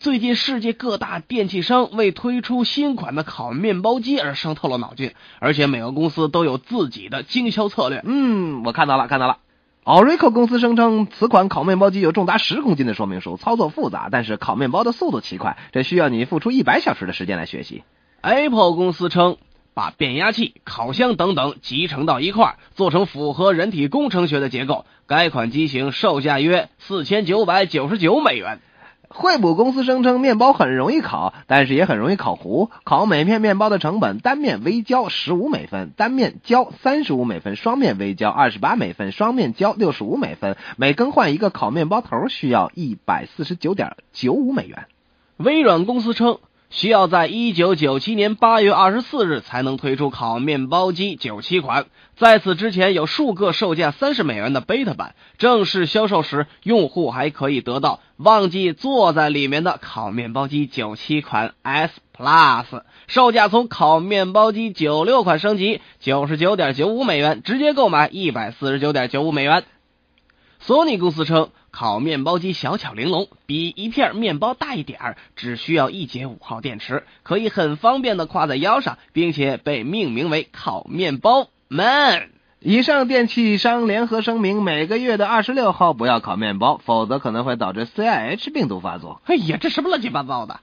最近世界各大电器商为推出新款的烤面包机而伤透了脑筋，而且每个公司都有自己的经销策略。嗯，我看到了，看到了。Orico 公司声称，此款烤面包机有重达十公斤的说明书，操作复杂，但是烤面包的速度奇快，这需要你付出一百小时的时间来学习。Apple 公司称，把变压器、烤箱等等集成到一块儿，做成符合人体工程学的结构。该款机型售价约四千九百九十九美元。惠普公司声称，面包很容易烤，但是也很容易烤糊。烤每片面包的成本，单面微焦十五美分，单面焦三十五美分，双面微焦二十八美分，双面焦六十五美分。每更换一个烤面包头需要一百四十九点九五美元。微软公司称。需要在一九九七年八月二十四日才能推出烤面包机九七款，在此之前有数个售价三十美元的 beta 版，正式销售时用户还可以得到忘记坐在里面的烤面包机九七款 S Plus，售价从烤面包机九六款升级九十九点九五美元，直接购买一百四十九点九五美元。索尼公司称。烤面包机小巧玲珑，比一片面包大一点儿，只需要一节五号电池，可以很方便的挎在腰上，并且被命名为烤面包 Man。以上电器商联合声明：每个月的二十六号不要烤面包，否则可能会导致 CIH 病毒发作。哎呀，这什么乱七八糟的！